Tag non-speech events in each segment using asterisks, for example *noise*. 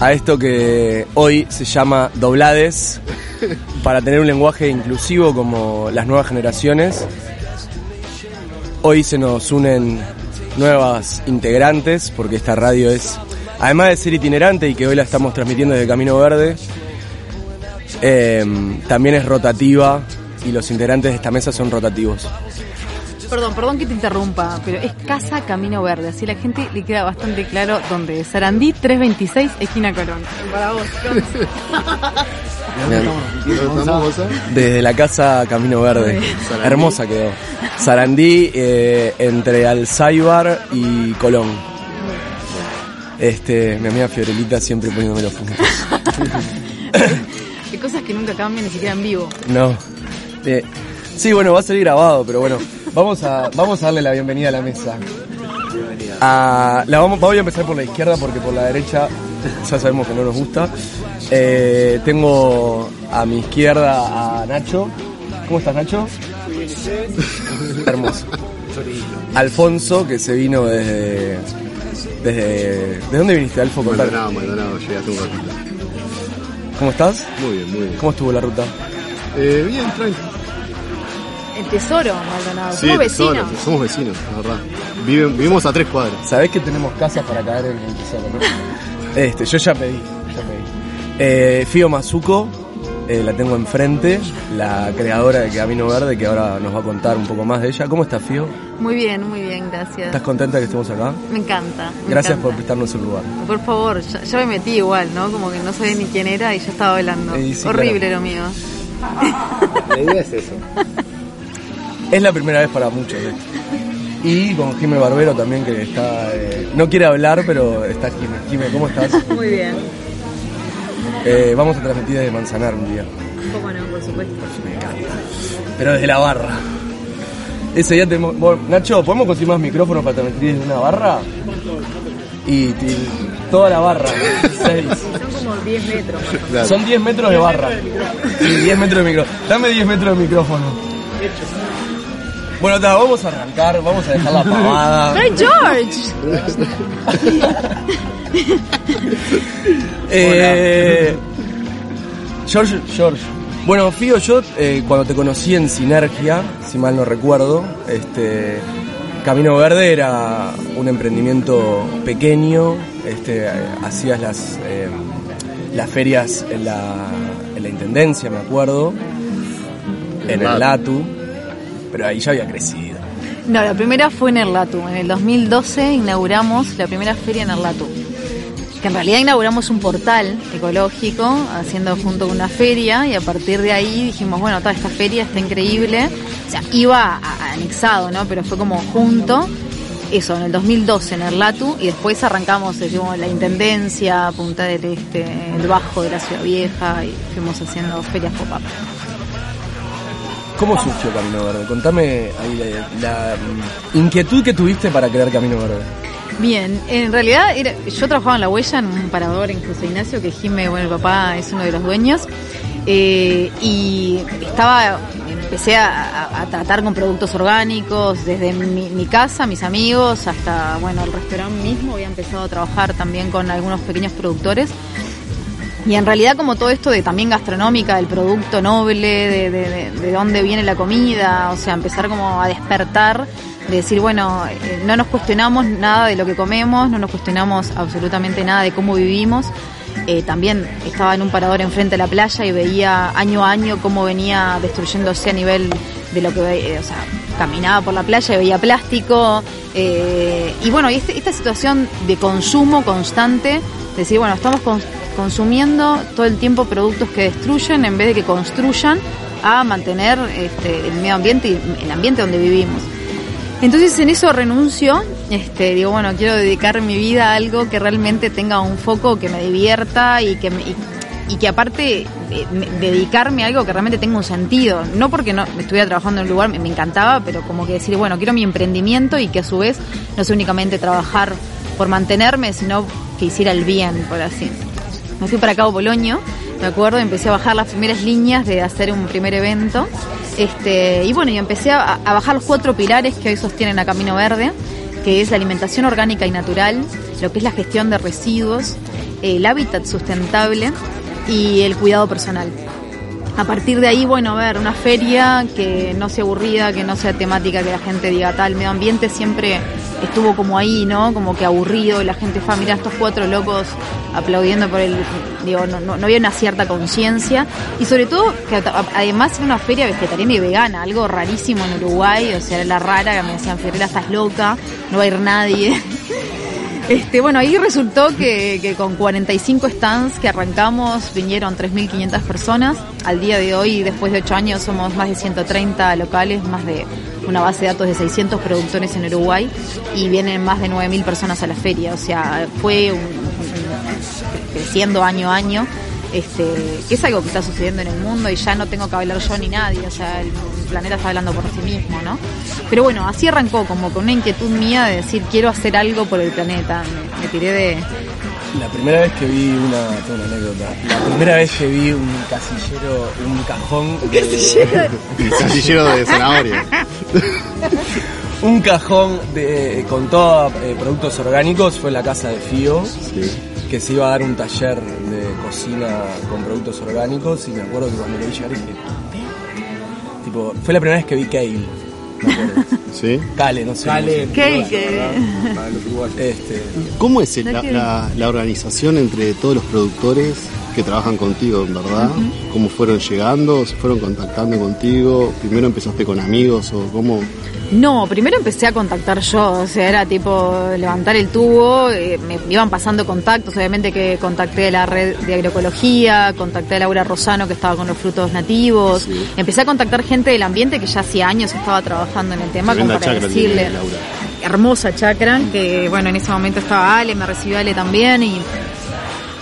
a esto que hoy se llama Doblades, para tener un lenguaje inclusivo como las nuevas generaciones. Hoy se nos unen nuevas integrantes, porque esta radio es, además de ser itinerante y que hoy la estamos transmitiendo desde Camino Verde, eh, también es rotativa y los integrantes de esta mesa son rotativos. Perdón, perdón que te interrumpa, pero es Casa Camino Verde, así la gente le queda bastante claro dónde es. Sarandí 326, esquina Colón. Para vos. *laughs* Desde la casa Camino Verde. Hermosa quedó. Sarandí eh, entre Alzaibar y Colón. Este, mi amiga Fiorelita siempre poniéndome los puntos. *laughs* Hay cosas que nunca cambian ni siquiera en vivo. No. Eh, sí, bueno, va a salir grabado, pero bueno. Vamos a, vamos a darle la bienvenida a la mesa. A, la vamos, voy a empezar por la izquierda porque por la derecha ya sabemos que no nos gusta. Eh, tengo a mi izquierda a Nacho. ¿Cómo estás, Nacho? Hermoso. Alfonso, que se vino desde. desde ¿De dónde viniste, Alfo? Maldonado, Maldonado, llegué hace un ratito. ¿Cómo estás? Muy bien, muy bien. ¿Cómo estuvo la ruta? Eh, bien, tranquilo. El tesoro, Maldonado. Sí, Somos tesoro, vecinos. somos vecinos, la verdad. Viven- vivimos a tres cuadras. Sabés que tenemos casas para caer en el tesoro, ¿no? *laughs* Este, yo ya pedí, ya pedí. Eh, Fío Mazuco, eh, la tengo enfrente, la creadora de Camino Verde, que ahora nos va a contar un poco más de ella. ¿Cómo estás, Fío? Muy bien, muy bien, gracias. ¿Estás contenta que estemos acá? Me encanta. me Gracias por encanta. prestarnos un lugar. Por favor, ya, ya me metí igual, ¿no? Como que no sabía ni quién era y ya estaba hablando. Eh, sí, Horrible claro. lo mío. *laughs* La idea es eso. *laughs* Es la primera vez para muchos. ¿eh? Y con Jime Barbero también, que está... eh, no quiere hablar, pero está Jime. Jime, ¿cómo estás? *laughs* Muy bien. Eh, vamos a transmitir desde Manzanar un día. ¿Cómo no? Por supuesto. pero desde la barra. Ese día tenemos. bueno, Nacho, ¿podemos conseguir más micrófonos para transmitir desde una barra? Y, y toda la barra, *laughs* seis. Son como 10 metros. Claro. Son 10 metros de barra. Sí, 10 metros de micrófono. Dame 10 metros de micrófono. Bueno, vamos a arrancar, vamos a dejar la pavada. ¡Hey, George! *laughs* Eh, George, George. Bueno, Fío, yo eh, cuando te conocí en Sinergia, si mal no recuerdo, este Camino Verde era un emprendimiento pequeño, este, hacías las, eh, las ferias en la, en la Intendencia, me acuerdo, en el Latu, pero ahí ya había crecido. No, la primera fue en Erlatu. En el 2012 inauguramos la primera feria en Erlatu. Que en realidad inauguramos un portal ecológico, haciendo junto con una feria, y a partir de ahí dijimos, bueno, toda esta feria está increíble. O sea, iba anexado, ¿no? Pero fue como junto. Eso, en el 2012 en Erlatu, y después arrancamos, decimos, la Intendencia, Punta del Este, el Bajo de la Ciudad Vieja, y fuimos haciendo ferias pop-up. ¿Cómo surgió Camino Verde? Contame ahí la, la, mm, inquietud que tuviste para crear Camino Verde. Bien, en realidad era- yo trabajaba en La Huella, en un parador en José Ignacio, que Jimé, bueno, el papá es uno de los dueños, eh, y estaba, empecé a tratar con productos orgánicos, desde mi, mi casa, mis amigos, hasta, bueno, el restaurante mismo, había empezado a trabajar también con algunos pequeños productores. Y en realidad como todo esto de también gastronómica, del producto noble, de, de, de- de dónde viene la comida, o sea, empezar como a despertar, de decir, bueno, eh, no nos cuestionamos nada de lo que comemos, no nos cuestionamos absolutamente nada de cómo vivimos. Eh, también estaba en un parador enfrente de la playa y veía año a año cómo venía destruyéndose a nivel de lo que, ve- eh, o sea, caminaba por la playa y veía plástico. y bueno, este- esta situación de consumo constante, decir, bueno, estamos con- consumiendo todo el tiempo productos que destruyen en vez de que construyan a mantener este, el medio ambiente y el ambiente donde vivimos. Entonces en eso renuncio, este, digo, bueno, quiero dedicar mi vida a algo que realmente tenga un foco que me divierta y que me, y y que aparte eh, me- dedicarme a algo que realmente tenga un sentido. No porque no estuviera trabajando en un lugar, me, me encantaba, pero como que decir, bueno, quiero mi emprendimiento y que a su vez no sea únicamente trabajar por mantenerme, sino que hiciera el bien, por así. Me fui para Cabo Polonio, me acuerdo, empecé a bajar las primeras líneas de hacer un primer evento. Este, y bueno, y empecé a, bajar los cuatro pilares que hoy sostienen a Camino Verde, que es la alimentación orgánica y natural, lo que es la gestión de residuos, el hábitat sustentable y el cuidado personal. A partir de ahí, bueno, a ver, una feria que no sea aburrida, que no sea temática, que la gente diga tal, medio ambiente siempre estuvo como ahí, ¿no? Como que aburrido, la gente fue a mirar a estos cuatro locos aplaudiendo por el, digo, no, había una cierta conciencia y sobre todo que además era una feria vegetariana y vegana, algo rarísimo en Uruguay, o sea, era la rara que me decían, Ferrera, estás loca, no va a ir nadie. *laughs* Este, bueno, ahí resultó que, que con 45 stands que arrancamos vinieron 3.500 personas. Al día de hoy, después de 8 años, somos más de 130 locales, más de una base de datos de 600 productores en Uruguay y vienen más de 9.000 personas a la feria. O sea, fue un- creciendo año a año. Este, que es algo que está sucediendo en el mundo y ya no tengo que hablar yo ni nadie, o sea, el planeta está hablando por sí mismo, ¿no? Pero bueno, así arrancó, como con una inquietud mía de decir, quiero hacer algo por el planeta. Me, me tiré de... La primera vez que vi una, tengo una anécdota. La primera vez que vi un casillero, un cajón, de- El *laughs* casillero de zanahoria. *laughs* un cajón de, con todos productos orgánicos fue en la casa de Fío, Sí. Que se iba a dar un taller de cocina con productos orgánicos y me acuerdo que cuando lo vi llegar dije, tipo, fue la primera vez que vi kale, me acuerdo. *laughs* ¿Sí? Kale, no sé. Los uruguayos. se- Este, ¿Cómo es la, la- la organización entre todos los productores que trabajan contigo, en verdad? ¿Cómo fueron llegando? ¿Se fueron contactando contigo? ¿Primero empezaste con amigos o cómo? No, primero empecé a contactar yo, o sea, era tipo levantar el tubo, eh, me iban pasando contactos, obviamente que contacté a la red de agroecología, contacté a Laura Rosano que estaba con los frutos nativos, Sí. empecé a contactar gente del ambiente que ya hacía años estaba trabajando en el tema, como para decirle, Laura. hermosa chacra, que bueno, en ese momento estaba Ale, me recibió Ale también y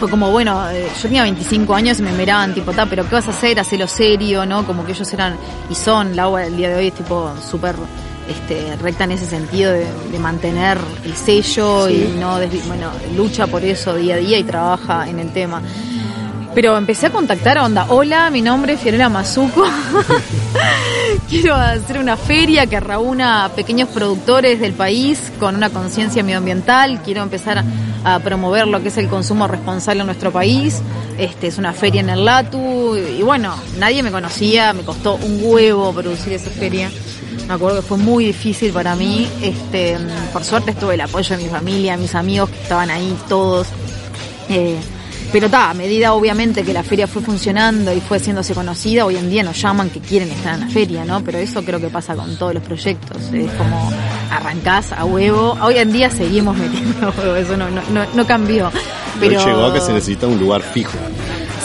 fue como, bueno, eh, yo tenía 25 años y me miraban tipo, ta, pero ¿qué vas a hacer? Hacelo serio, ¿no? Como que ellos eran, y son, Laura el día de hoy es tipo súper este, recta en ese sentido de, de mantener el sello Sí. y no, desvi- bueno, lucha por eso día a día y trabaja en el tema. Pero empecé a contactar onda, hola, mi nombre es Fiorella Mazuco. *laughs* Quiero hacer una feria que reúna a pequeños productores del país con una conciencia medioambiental. Quiero empezar a, a promover lo que es el consumo responsable en nuestro país. Este es una feria en el Latu y bueno, nadie me conocía, me costó un huevo producir esa feria. Me acuerdo que fue muy difícil para mí. Este, por suerte estuve el apoyo de mi familia, mis amigos que estaban ahí todos. Eh, pero está, a medida obviamente que la feria fue funcionando y fue haciéndose conocida, hoy en día nos llaman que quieren estar en la feria, ¿no? Pero eso creo que pasa con todos los proyectos. Es como arrancás a huevo. Hoy en día seguimos metiendo a huevo, eso no, no, no, no cambió. Pero Hoy llegó a que se necesita un lugar fijo.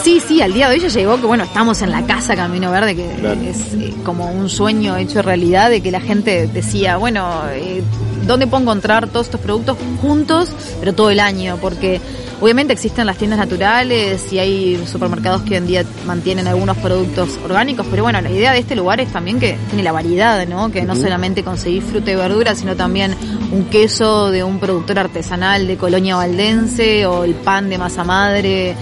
Sí, sí, al día de hoy ya llegó que bueno, estamos en la casa Camino Verde, que Claro. es eh, como un sueño hecho realidad de que la gente decía, bueno, eh, ¿dónde puedo encontrar todos estos productos juntos, pero todo el año? Porque obviamente existen las tiendas naturales y hay supermercados que hoy en día mantienen algunos productos orgánicos, pero bueno, la idea de este lugar es también que tiene la variedad, ¿no? Que no solamente conseguir fruta y verdura, sino también un queso de un productor artesanal de Colonia Valdense o el pan de masa madre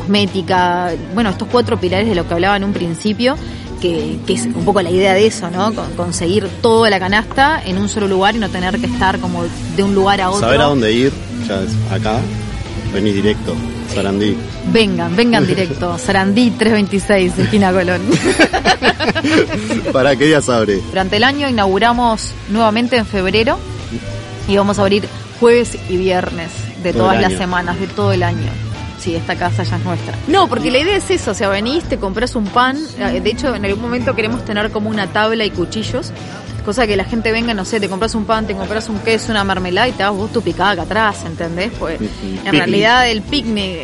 cosmética, bueno, estos cuatro pilares de lo que hablaba en un principio, que, que es un poco la idea de eso, ¿no? Con- conseguir toda la canasta en un solo lugar y no tener que estar como de un lugar a otro. Saber a dónde ir, ya es acá, venís directo, Sarandí. Vengan, vengan *laughs* directo. Sarandí 326, esquina Colón. *laughs* ¿Para qué días abre? Durante el año inauguramos nuevamente en febrero y vamos a abrir jueves y viernes de Todo todas las semanas, de todo el año. Sí, esta casa ya es nuestra. No, porque la idea es eso, o sea, venís, te compras un pan, eh, de hecho en algún momento queremos tener como una tabla y cuchillos Cosa que la gente venga, no sé, te compras un pan, te compras un queso, una mermelada y te das vos tu picada acá atrás, ¿entendés? Pues en realidad el picnic,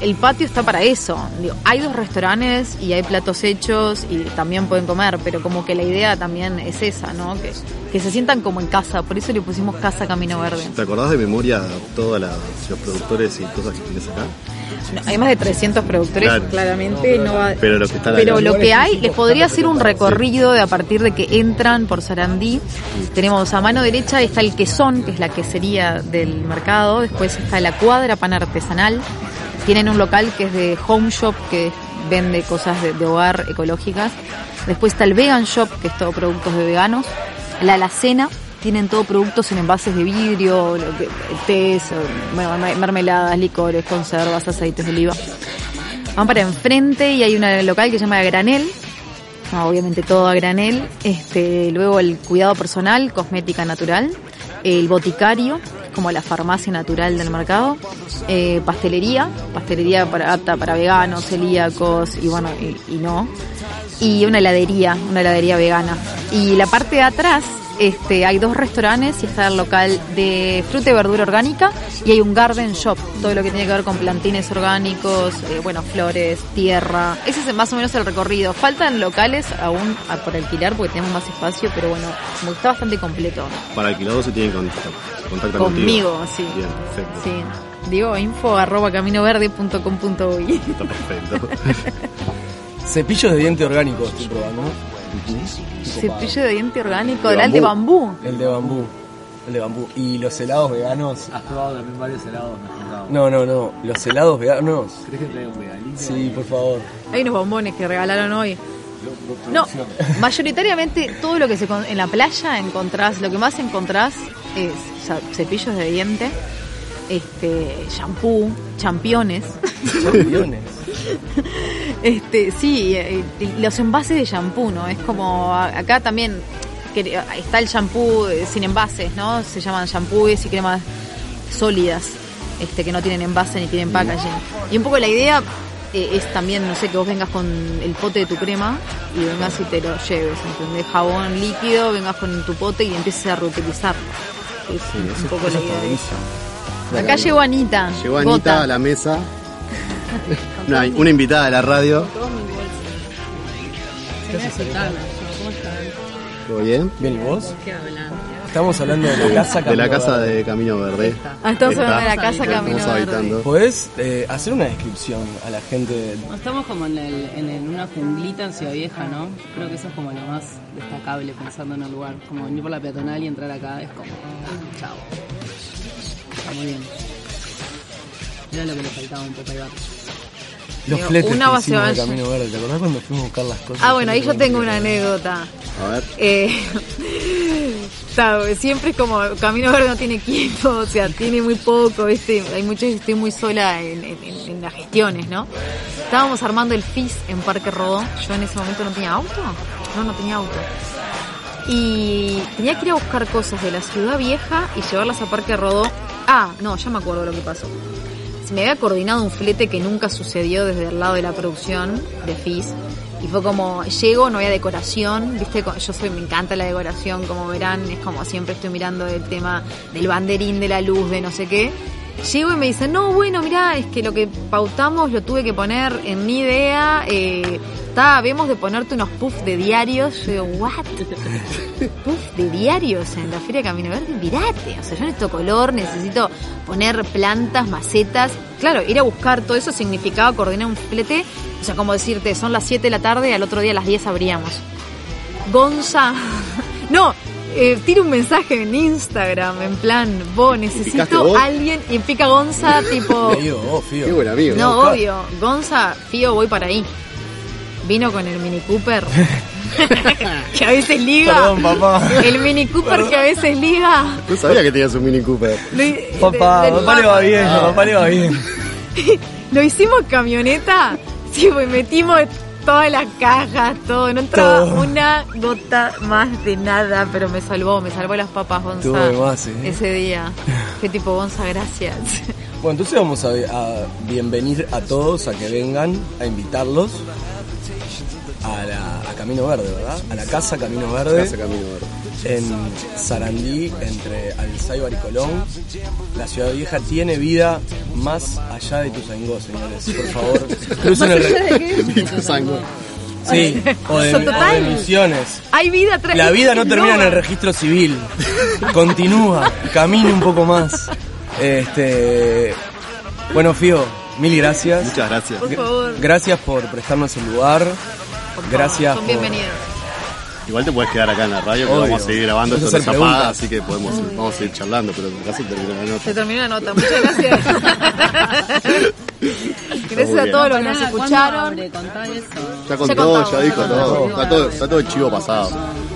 el, patio está para eso. Digo, hay dos restaurantes y hay platos hechos y también pueden comer, pero como que la idea también es esa, ¿no? Que, que se sientan como en casa, por eso le pusimos Casa Camino Verde. ¿Te acordás de memoria todos los productores y cosas que tienes acá? No, hay más de 300 productores, Claro. claramente no va... Pero los que están Pero acá. lo que hay, les podría hacer un recorrido de a partir de que entran por Sarandí. Tenemos a mano derecha está el quesón, que es la quesería del mercado. Después está la cuadra pan artesanal. Tienen un local que es de home shop, que vende cosas de, hogar ecológicas. Después está el vegan shop, que es todo productos de veganos. La alacena, tienen todo productos en envases de vidrio, tés, mermeladas, licores, conservas, aceites de oliva. Van para enfrente y hay una local que se llama Granel. Obviamente todo a granel. Este, luego el cuidado personal, cosmética natural. El boticario, como la farmacia natural del mercado. Eh, pastelería, pastelería para, apta para veganos, celíacos y bueno, y, y no. Y una heladería, una heladería vegana. Y la parte de atrás este, hay dos restaurantes y está el local de fruta y verdura orgánica y hay un garden shop, todo lo que tiene que ver con plantines orgánicos, eh, bueno, flores, tierra. Ese es más o menos el recorrido. Faltan locales aún a- por alquilar porque tenemos más espacio, pero bueno, como está bastante completo. Para alquilados se tienen contacto. Se contactan Conmigo, contigo. sí. Bien, perfecto. Sí. Digo, info arroba caminoverde.com.uy. Está perfecto. *laughs* *laughs* Cepillos de diente orgánico estoy probando. Cepillo de diente orgánico, del de bambú. El de bambú. El de bambú. ¿Y los helados veganos? Has probado también varios helados, me has contado. No, no, no. Los helados veganos. ¿Crees que traiga un veganito? Sí, por favor. Hay unos bombones que regalaron hoy. No, mayoritariamente todo lo que se con- en la playa encontrás, lo que más encontrás es cepillos de diente, este, shampoo, championes, Championes. *laughs* este, sí, los envases de shampoo, ¿no? Es como acá también que- está el shampoo eh, sin envases, ¿no? Se llaman shampoos y cremas sólidas, este, que no tienen envase ni tienen packaging. Y un poco la idea eh, es también, no sé, que vos vengas con el pote de tu crema y vengas y te lo lleves, ¿entendés? Jabón líquido, vengas con tu pote y empieces a reutilizar. Es un poco la idea. Acá llegó Anita. Llegó Anita Gota. a la mesa. *laughs* Una, una invitada de la radio. ¿Todo bien? Bien, ¿y vos? Estamos hablando de la casa De la Camino casa Verde. de Camino Verde. Ah, estamos hablando de la casa Estamos Camino Verde. habitando. ¿Podés eh, hacer una descripción a la gente? Estamos como en, el- en el- una junglita en Ciudad Vieja, ¿no? Creo que eso es como lo más destacable pensando en el lugar. Como venir por la peatonal y entrar acá es como, chao. Está muy bien. Era lo que le faltaba un poco al bar. Los Digo, fletes una que base hicimos de base. Camino Verde. ¿Te acordás cuando fuimos a buscar las cosas? Ah, bueno, ahí yo tengo una anécdota. A ver. Eh, *laughs* está, siempre es como Camino Verde no tiene equipo, o sea, tiene muy poco, ¿viste? Hay muchos estoy muy sola en, en- en- en las gestiones, ¿no? Estábamos armando el FIS en Parque Rodó. Yo en ese momento no tenía auto. No, no tenía auto. Y tenía que ir a buscar cosas de la ciudad vieja y llevarlas a Parque Rodó. Ah, no, ya me acuerdo lo que pasó. Se me había coordinado un flete que nunca sucedió desde el lado de la producción de FIS. Y fue como, llego, no había decoración, viste, yo soy, me encanta la decoración, como verán, es como siempre estoy mirando el tema del banderín, de la luz, de no sé qué. Llego y me dicen, no, bueno, mirá, es que lo que pautamos lo tuve que poner en mi idea, eh, está, vemos de ponerte unos puffs de diarios. Yo digo, what? *laughs* puff de diarios en la Feria Camino Verde, mirate, o sea, yo necesito color, necesito poner plantas, macetas. Claro, ir a buscar todo eso significaba coordinar un flete, o sea, como decirte, son las 7 de la tarde y al otro día a las 10 abríamos. Gonza, *laughs* no, eh, tira un mensaje en Instagram, en plan, vos ¿Picaste necesito vos? alguien, y pica Gonza, tipo... *laughs* Digo, oh, Fío. Qué buen amigo. No, obvio. Gonza, Fío, voy para ahí. Vino con el Mini Cooper. *laughs* que a veces liga. Perdón, papá. El Mini Cooper que a veces liga. No sabía que tenías un Mini Cooper. Lo, Papá, papá le va bien, papá le va bien. *laughs* Lo hicimos camioneta. Sí, pues metimos todas las cajas, todo. No entraba Todo. una gota más de nada, pero me salvó, me salvó las papas, Gonza. Más, ¿eh? Ese día. Qué tipo, Gonza, gracias. Bueno, entonces vamos a, a bienvenir a todos a que vengan, a invitarlos. A, la, a Camino Verde, ¿verdad? A la casa Camino Verde. Casa Camino Verde. En Sarandí, entre Alzheimer y Colón. La ciudad vieja tiene vida más allá de Ituzaingó, señores. Por favor, *laughs* crucen el... Ituzaingó. Sí, *laughs* o de, o de misiones. Hay vida atrás. La vida no termina en el registro civil. Continúa, camine un poco más. Este, bueno, Fío, mil gracias. Muchas gracias. Por favor. Gracias por prestarnos el lugar. Gracias. Son por- bienvenidos. Igual te puedes quedar acá en la radio, que Obvio. vamos a seguir grabando esto a no se hacer apaga, preguntas. así que podemos, vamos a seguir charlando, pero caso termina la nota. Se terminó la nota. Muchas gracias. *laughs* gracias a todos los que nos Pará, ¿cuándo escucharon. Ya contó, ya dijo todo. Está todo, está todo el chivo pasado.